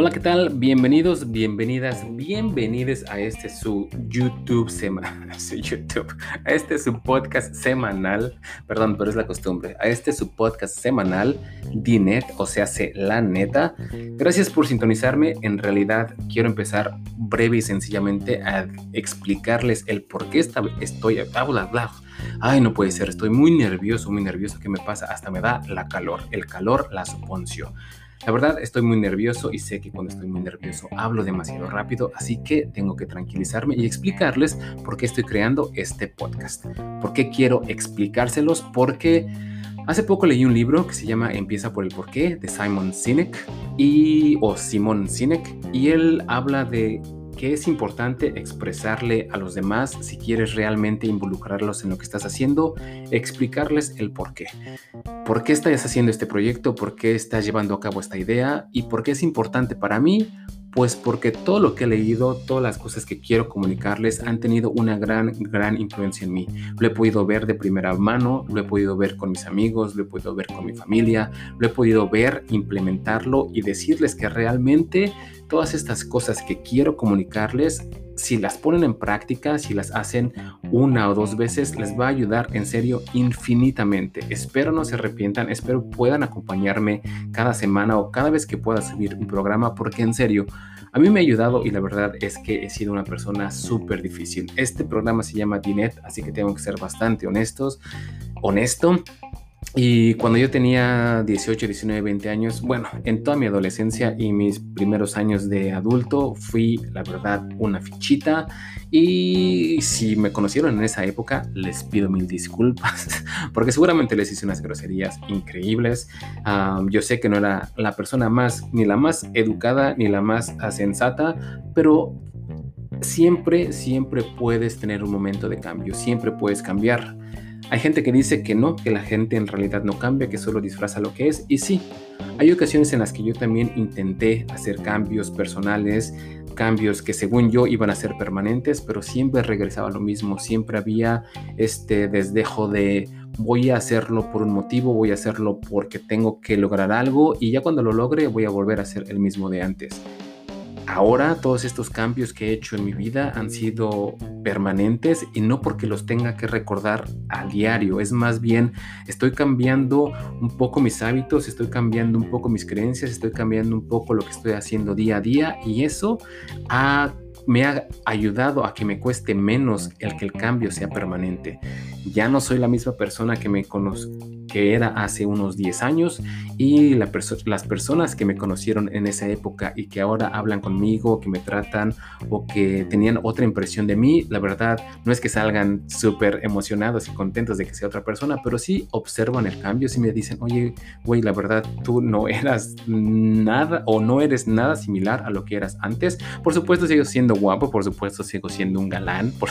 Hola, ¿qué tal? Bienvenidos, bienvenidas, bienvenidos a este su YouTube semanal, YouTube, a este su podcast semanal, perdón, pero es la costumbre, a este su podcast semanal, Dinet, o sea, hace la neta. Gracias por sintonizarme. En realidad, quiero empezar breve y sencillamente a explicarles el por qué estoy, bla, bla, Ay, no puede ser, estoy muy nervioso, muy nervioso. ¿Qué me pasa? Hasta me da la calor. El calor la suponcio. La verdad estoy muy nervioso y sé que cuando estoy muy nervioso hablo demasiado rápido, así que tengo que tranquilizarme y explicarles por qué estoy creando este podcast. ¿Por qué quiero explicárselos? Porque hace poco leí un libro que se llama Empieza por el porqué de Simon Sinek y o Simon Sinek y él habla de que es importante expresarle a los demás si quieres realmente involucrarlos en lo que estás haciendo, explicarles el por qué. ¿Por qué estás haciendo este proyecto? ¿Por qué estás llevando a cabo esta idea? ¿Y por qué es importante para mí? Pues porque todo lo que he leído, todas las cosas que quiero comunicarles han tenido una gran, gran influencia en mí. Lo he podido ver de primera mano, lo he podido ver con mis amigos, lo he podido ver con mi familia, lo he podido ver, implementarlo y decirles que realmente todas estas cosas que quiero comunicarles, si las ponen en práctica, si las hacen una o dos veces, les va a ayudar en serio infinitamente. Espero no se arrepientan, espero puedan acompañarme cada semana o cada vez que pueda subir un programa, porque en serio, a mí me ha ayudado y la verdad es que he sido una persona súper difícil. Este programa se llama Dinet, así que tengo que ser bastante honestos, honesto. Y cuando yo tenía 18, 19, 20 años, bueno, en toda mi adolescencia y mis primeros años de adulto, fui, la verdad, una fichita. Y si me conocieron en esa época, les pido mil disculpas, porque seguramente les hice unas groserías increíbles. yo sé que no era la persona más, ni la más educada, ni la más sensata, pero siempre, siempre puedes tener un momento de cambio, siempre puedes cambiar. Hay gente que dice que no, que la gente en realidad no cambia, que solo disfraza lo que es. Y sí, hay ocasiones en las que yo también intenté hacer cambios personales, cambios que según yo iban a ser permanentes, pero siempre regresaba lo mismo. Siempre había este desdejo de voy a hacerlo por un motivo, voy a hacerlo porque tengo que lograr algo y ya cuando lo logre voy a volver a ser el mismo de antes. Ahora todos estos cambios que he hecho en mi vida han sido permanentes y no porque los tenga que recordar a diario, es más bien estoy cambiando un poco mis hábitos, estoy cambiando un poco mis creencias, estoy cambiando un poco lo que estoy haciendo día a día y eso ha me ha ayudado a que me cueste menos el que el cambio sea permanente. Ya no soy la misma persona que me que era hace unos 10 años y las personas que me conocieron en esa época y que ahora hablan conmigo, que me tratan o que tenían otra impresión de mí, la verdad no es que salgan súper emocionados y contentos de que sea otra persona, pero sí observan el cambio, sí me dicen, oye, güey, la verdad tú no eras nada o no eres nada similar a lo que eras antes. Por supuesto sigo siendo guapo, por supuesto sigo siendo un galán. Por...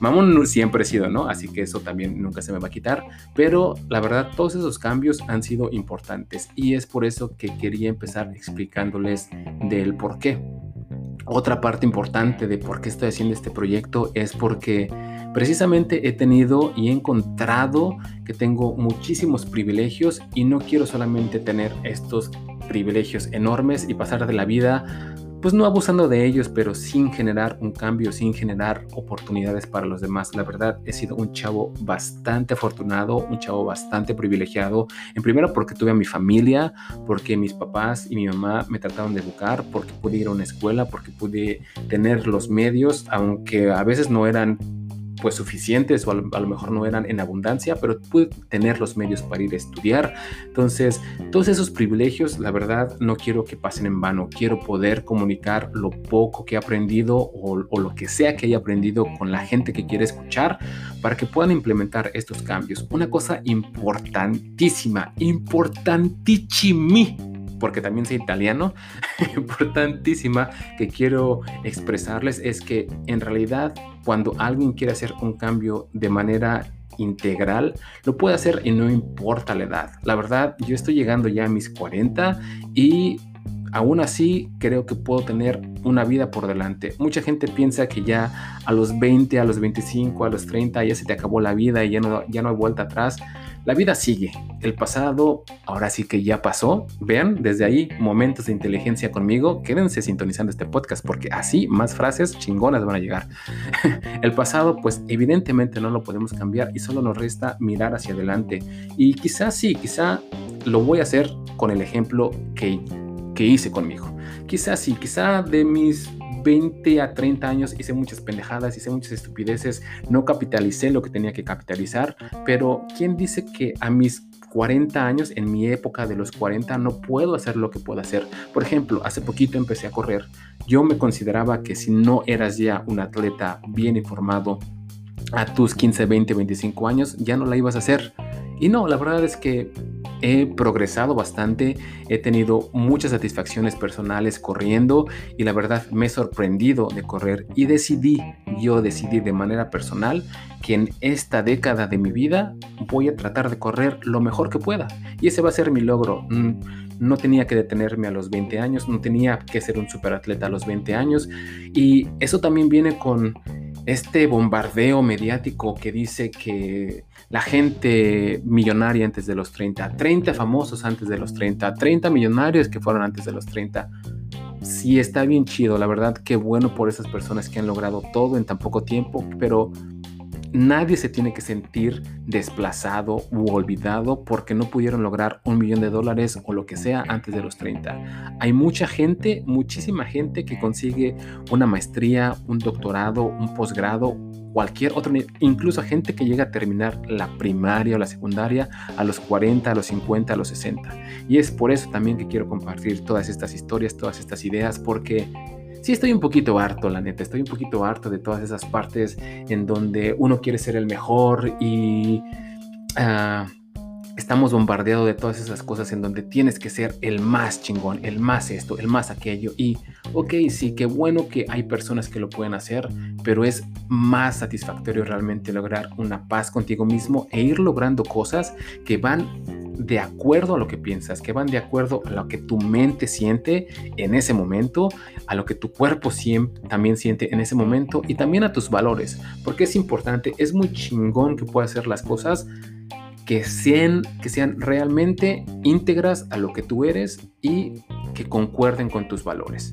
Mamón siempre he sido, ¿no? Así que eso también nunca se me va a quitar. Pero la verdad, todos esos cambios han sido importantes y es por eso que quería empezar explicándoles del por qué. Otra parte importante de por qué estoy haciendo este proyecto es porque precisamente he tenido y he encontrado que tengo muchísimos privilegios y no quiero solamente tener estos privilegios enormes y pasar de la vida pues no abusando de ellos, pero sin generar un cambio, sin generar oportunidades para los demás. La verdad, he sido un chavo bastante afortunado, un chavo bastante privilegiado. En primero porque tuve a mi familia, porque mis papás y mi mamá me trataron de educar, porque pude ir a una escuela, porque pude tener los medios, aunque a veces no eran pues suficientes o a lo, mejor no eran en abundancia, pero pude tener los medios para ir a estudiar. Entonces, todos esos privilegios, la verdad, no quiero que pasen en vano. Quiero poder comunicar lo poco que he aprendido o, lo que sea que haya aprendido con la gente que quiere escuchar para que puedan implementar estos cambios. Una cosa importantísima, importantísima porque también soy italiano, importantísima que quiero expresarles es que en realidad cuando alguien quiere hacer un cambio de manera integral, lo puede hacer y no importa la edad. La verdad, yo estoy llegando ya a mis 40 y aún así creo que puedo tener una vida por delante. Mucha gente piensa que ya a los 20, a los 25, a los 30 ya se te acabó la vida y ya no, ya no hay vuelta atrás. La vida sigue. El pasado ahora sí que ya pasó. Vean, desde ahí, momentos de inteligencia conmigo. Quédense sintonizando este podcast porque así más frases chingonas van a llegar. El pasado, pues evidentemente no lo podemos cambiar y solo nos resta mirar hacia adelante. Y quizás sí, quizá lo voy a hacer con el ejemplo que, que hice conmigo. Quizás sí, quizá de mis 20 a 30 años hice muchas pendejadas, hice muchas estupideces, no capitalicé lo que tenía que capitalizar, pero ¿quién dice que a mis 40 años, en mi época de los 40, no puedo hacer lo que puedo hacer. Por ejemplo, hace poquito empecé a correr. Yo me consideraba que si no eras ya un atleta bien informado a tus 15, 20, 25 años, ya no la ibas a hacer. Y no, la verdad es que he progresado bastante, he tenido muchas satisfacciones personales corriendo y la verdad me he sorprendido de correr y decidí, yo decidí de manera personal que en esta década de mi vida voy a tratar de correr lo mejor que pueda y ese va a ser mi logro. Mm, no tenía que detenerme a los 20 años, no tenía que ser un superatleta a los 20 años y eso también viene con este bombardeo mediático que dice que la gente millonaria antes de los 30, 30 famosos antes de los 30, 30 millonarios que fueron antes de los 30. Sí, está bien chido, la verdad, qué bueno por esas personas que han logrado todo en tan poco tiempo, pero Nadie se tiene que sentir desplazado u olvidado porque no pudieron lograr un millón de dólares o lo que sea antes de los 30. Hay mucha gente, muchísima gente que consigue una maestría, un doctorado, un posgrado, cualquier otro, incluso gente que llega a terminar la primaria o la secundaria a los 40, a los 50, a los 60. Y es por eso también que quiero compartir todas estas historias, todas estas ideas, porque sí estoy un poquito harto, la neta, estoy un poquito harto de todas esas partes en donde uno quiere ser el mejor y ah, estamos bombardeados de todas esas cosas en donde tienes que ser el más chingón, el más esto, el más aquello. Y, ok, sí, qué bueno que hay personas que lo pueden hacer, pero es más satisfactorio realmente lograr una paz contigo mismo e ir logrando cosas que van de acuerdo a lo que piensas, que van de acuerdo a lo que tu mente siente en ese momento, a lo que tu cuerpo también siente en ese momento y también a tus valores, porque es importante, es muy chingón que puedas hacer las cosas que sean, que sean realmente íntegras a lo que tú eres y que concuerden con tus valores.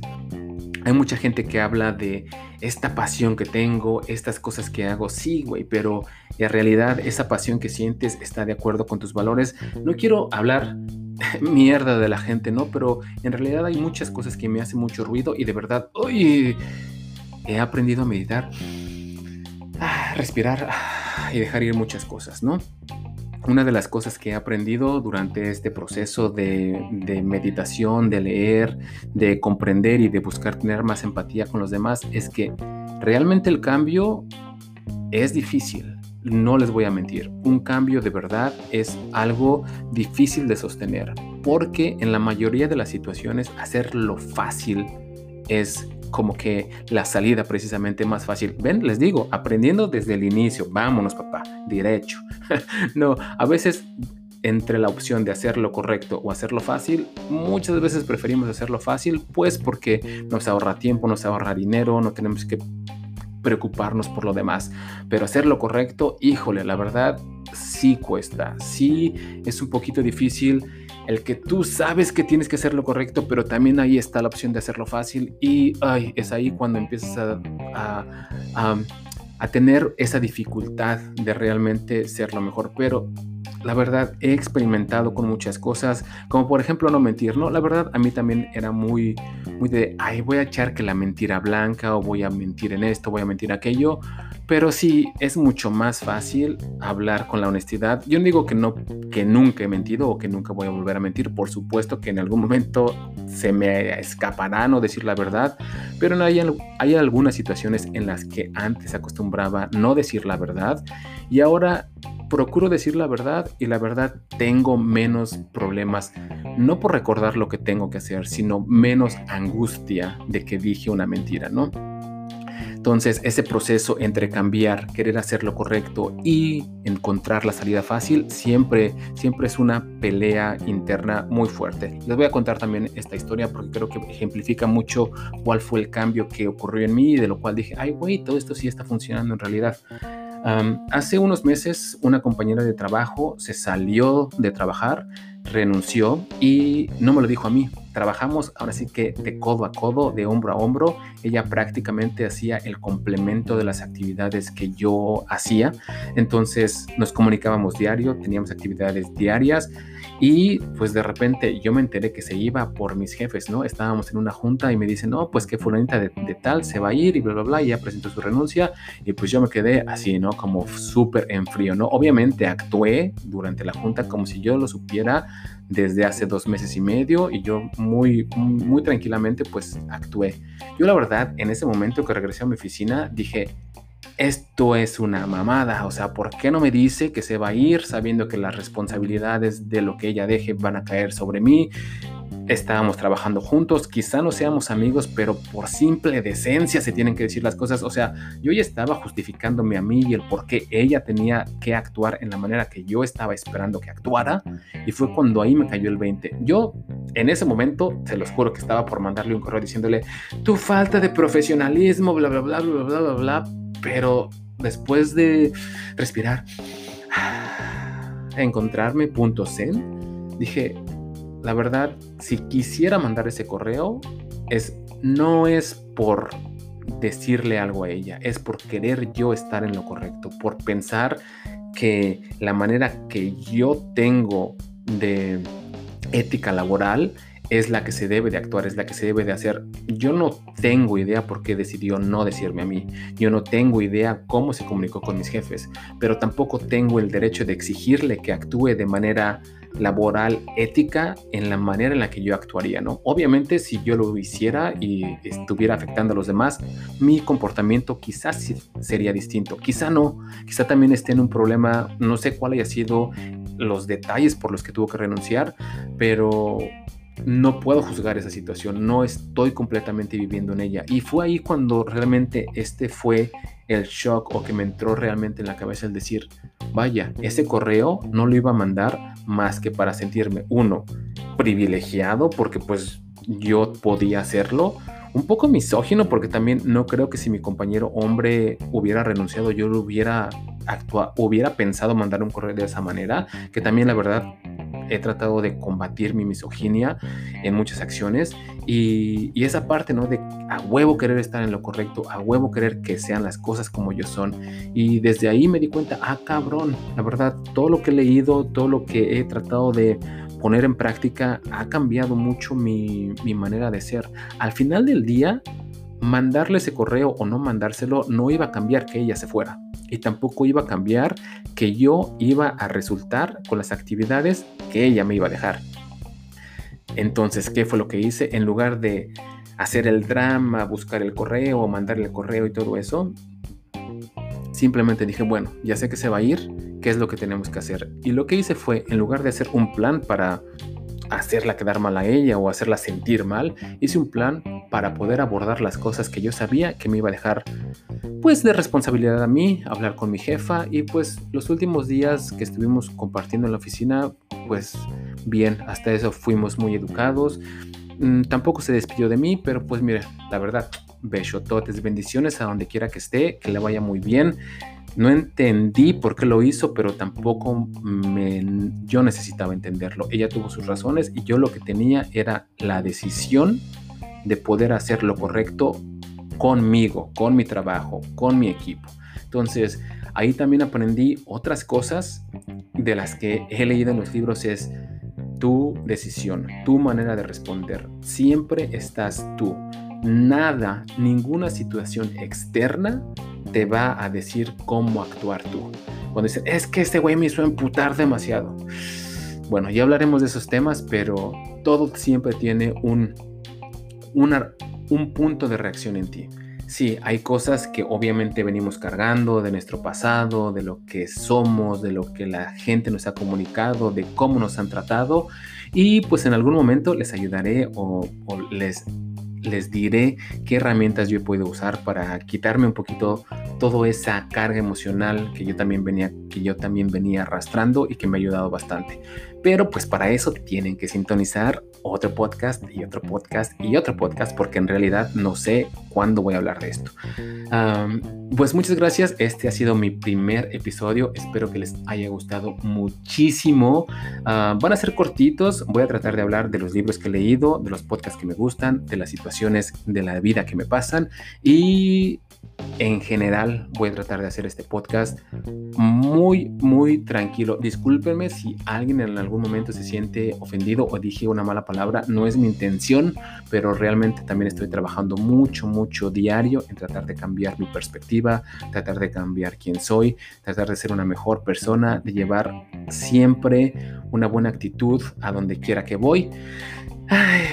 Hay mucha gente que habla de esta pasión que tengo, estas cosas que hago, sí, güey, pero en realidad esa pasión que sientes está de acuerdo con tus valores. No quiero hablar mierda de la gente, ¿no? Pero en realidad hay muchas cosas que me hacen mucho ruido y de verdad, hoy he aprendido a meditar, a respirar y dejar ir muchas cosas, ¿no? Una de las cosas que he aprendido durante este proceso de, meditación, de leer, de comprender y de buscar tener más empatía con los demás es que realmente el cambio es difícil. No les voy a mentir, un cambio de verdad es algo difícil de sostener porque en la mayoría de las situaciones hacerlo fácil es como que la salida precisamente más fácil. Ven, les digo, aprendiendo desde el inicio, vámonos papá, derecho. no, a veces entre la opción de hacer lo correcto o hacerlo fácil, muchas veces preferimos hacerlo fácil, pues porque nos ahorra tiempo, nos ahorra dinero, no tenemos que preocuparnos por lo demás. Pero hacer lo correcto, híjole, la verdad sí cuesta, sí es un poquito difícil el que tú sabes que tienes que hacer lo correcto, pero también ahí está la opción de hacerlo fácil y es ahí cuando empiezas a, a, tener esa dificultad de realmente ser lo mejor. Pero la verdad he experimentado con muchas cosas, como por ejemplo no mentir, ¿no? La verdad a mí también era muy, muy de, ay, voy a echar que la mentira blanca o voy a mentir en esto, voy a mentir aquello. Pero sí, es mucho más fácil hablar con la honestidad. Yo no digo que no, que nunca he mentido o que nunca voy a volver a mentir. Por supuesto que en algún momento se me escapará no decir la verdad, pero no hay, hay algunas situaciones en las que antes acostumbraba no decir la verdad y ahora procuro decir la verdad y la verdad tengo menos problemas, no por recordar lo que tengo que hacer, sino menos angustia de que dije una mentira, ¿no? Entonces, ese proceso entre cambiar, querer hacer lo correcto y encontrar la salida fácil, siempre, siempre es una pelea interna muy fuerte. Les voy a contar también esta historia porque creo que ejemplifica mucho cuál fue el cambio que ocurrió en mí y de lo cual dije, ay, güey, todo esto sí está funcionando en realidad. Hace unos meses una compañera de trabajo se salió de trabajar, renunció y no me lo dijo a mí. Trabajamos ahora sí que de codo a codo, de hombro a hombro. Ella prácticamente hacía el complemento de las actividades que yo hacía. Entonces nos comunicábamos diario, teníamos actividades diarias y pues de repente yo me enteré que se iba por mis jefes, ¿no? Estábamos en una junta y me dicen, no, pues que fulanita de, de tal se va a ir y bla, bla, bla, y ya presentó su renuncia. Y pues yo me quedé así, ¿no? Como súper en frío, ¿no? Obviamente actué durante la junta como si yo lo supiera desde hace dos meses y medio y yo muy, muy tranquilamente pues actué. Yo la verdad, en ese momento que regresé a mi oficina, dije, esto es una mamada, o sea, ¿por qué no me dice que se va a ir sabiendo que las responsabilidades de lo que ella deje van a caer sobre mí? Estábamos trabajando juntos, quizá no seamos amigos, pero por simple decencia se tienen que decir las cosas. O sea, yo ya estaba justificándome a mí y el por qué ella tenía que actuar en la manera que yo estaba esperando que actuara. Y fue cuando ahí me cayó el 20. Yo, en ese momento, se los juro que estaba por mandarle un correo diciéndole, tu falta de profesionalismo, bla, bla, bla, bla, bla, bla, bla pero después de respirar, encontrarme punto zen, dije, la verdad, si quisiera mandar ese correo, es, no es por decirle algo a ella, es por querer yo estar en lo correcto, por pensar que la manera que yo tengo de ética laboral es la que se debe de actuar, es la que se debe de hacer. Yo no tengo idea por qué decidió no decirme a mí. Yo no tengo idea cómo se comunicó con mis jefes, pero tampoco tengo el derecho de exigirle que actúe de manera laboral, ética, en la manera en la que yo actuaría, ¿no? Obviamente, si yo lo hiciera y estuviera afectando a los demás, mi comportamiento quizás sería distinto, quizá no, quizá también esté en un problema, no sé cuál haya sido los detalles por los que tuvo que renunciar, pero no puedo juzgar esa situación, no estoy completamente viviendo en ella. Y fue ahí cuando realmente este fue el shock o que me entró realmente en la cabeza el decir, vaya, ese correo no lo iba a mandar más que para sentirme, uno, privilegiado, porque pues yo podía hacerlo, un poco misógino, porque también no creo que si mi compañero hombre hubiera renunciado, yo lo hubiera actuado, hubiera pensado mandar un correo de esa manera, que también la verdad he tratado de combatir mi misoginia en muchas acciones y, esa parte, ¿no? De a huevo querer estar en lo correcto, a huevo querer que sean las cosas como yo son. Y desde ahí me di cuenta, ah, cabrón, la verdad, todo lo que he leído, todo lo que he tratado de poner en práctica ha cambiado mucho mi, mi manera de ser. Al final del día, mandarle ese correo o no mandárselo no iba a cambiar que ella se fuera y tampoco iba a cambiar que yo iba a resultar con las actividades que ella me iba a dejar. Entonces, ¿qué fue lo que hice? En lugar de hacer el drama, buscar el correo, mandarle el correo y todo eso, simplemente dije, bueno, ya sé que se va a ir, ¿qué es lo que tenemos que hacer? Y lo que hice fue, en lugar de hacer un plan para hacerla quedar mal a ella o hacerla sentir mal, hice un plan para poder abordar las cosas que yo sabía que me iba a dejar pues de responsabilidad a mí, hablar con mi jefa y pues los últimos días que estuvimos compartiendo en la oficina, pues bien, hasta eso fuimos muy educados. Mm, tampoco se despidió de mí, pero pues mire, la verdad, besototes, bendiciones a donde quiera que esté, que le vaya muy bien. No entendí por qué lo hizo, pero tampoco me, yo necesitaba entenderlo. Ella tuvo sus razones y yo lo que tenía era la decisión de poder hacer lo correcto conmigo, con mi trabajo, con mi equipo. Entonces, ahí también aprendí otras cosas de las que he leído en los libros es tu decisión, tu manera de responder. Siempre estás tú. Nada, ninguna situación externa te va a decir cómo actuar tú. Cuando dicen, es que este güey me hizo emputar demasiado. Bueno, ya hablaremos de esos temas, pero todo siempre tiene un, una, un punto de reacción en ti. Sí, hay cosas que obviamente venimos cargando de nuestro pasado, de lo que somos, de lo que la gente nos ha comunicado, de cómo nos han tratado y pues en algún momento les ayudaré o, les, les diré qué herramientas yo puedo usar para quitarme un poquito toda esa carga emocional que yo también venía, que yo también venía arrastrando y que me ha ayudado bastante. Pero pues para eso tienen que sintonizar otro podcast y otro podcast y otro podcast porque en realidad no sé cuándo voy a hablar de esto. pues muchas gracias. Este ha sido mi primer episodio. Espero que les haya gustado muchísimo. van a ser cortitos. Voy a tratar de hablar de los libros que he leído, de los podcasts que me gustan, de las situaciones de la vida que me pasan y en general voy a tratar de hacer este podcast muy, muy tranquilo. Discúlpenme si alguien en algún momento se siente ofendido o dije una mala palabra. No es mi intención, pero realmente también estoy trabajando mucho, mucho diario en tratar de cambiar mi perspectiva, tratar de cambiar quién soy, tratar de ser una mejor persona, de llevar siempre una buena actitud a donde quiera que voy.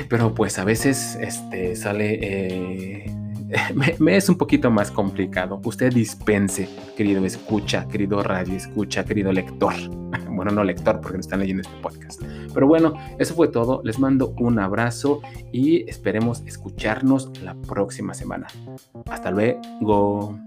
pero pues a veces este, sale... Eh, me, es un poquito más complicado. Usted dispense, querido escucha, querido radio escucha, querido lector. Bueno, no lector porque no están leyendo este podcast. Pero bueno, eso fue todo. Les mando un abrazo y esperemos escucharnos la próxima semana. Hasta luego.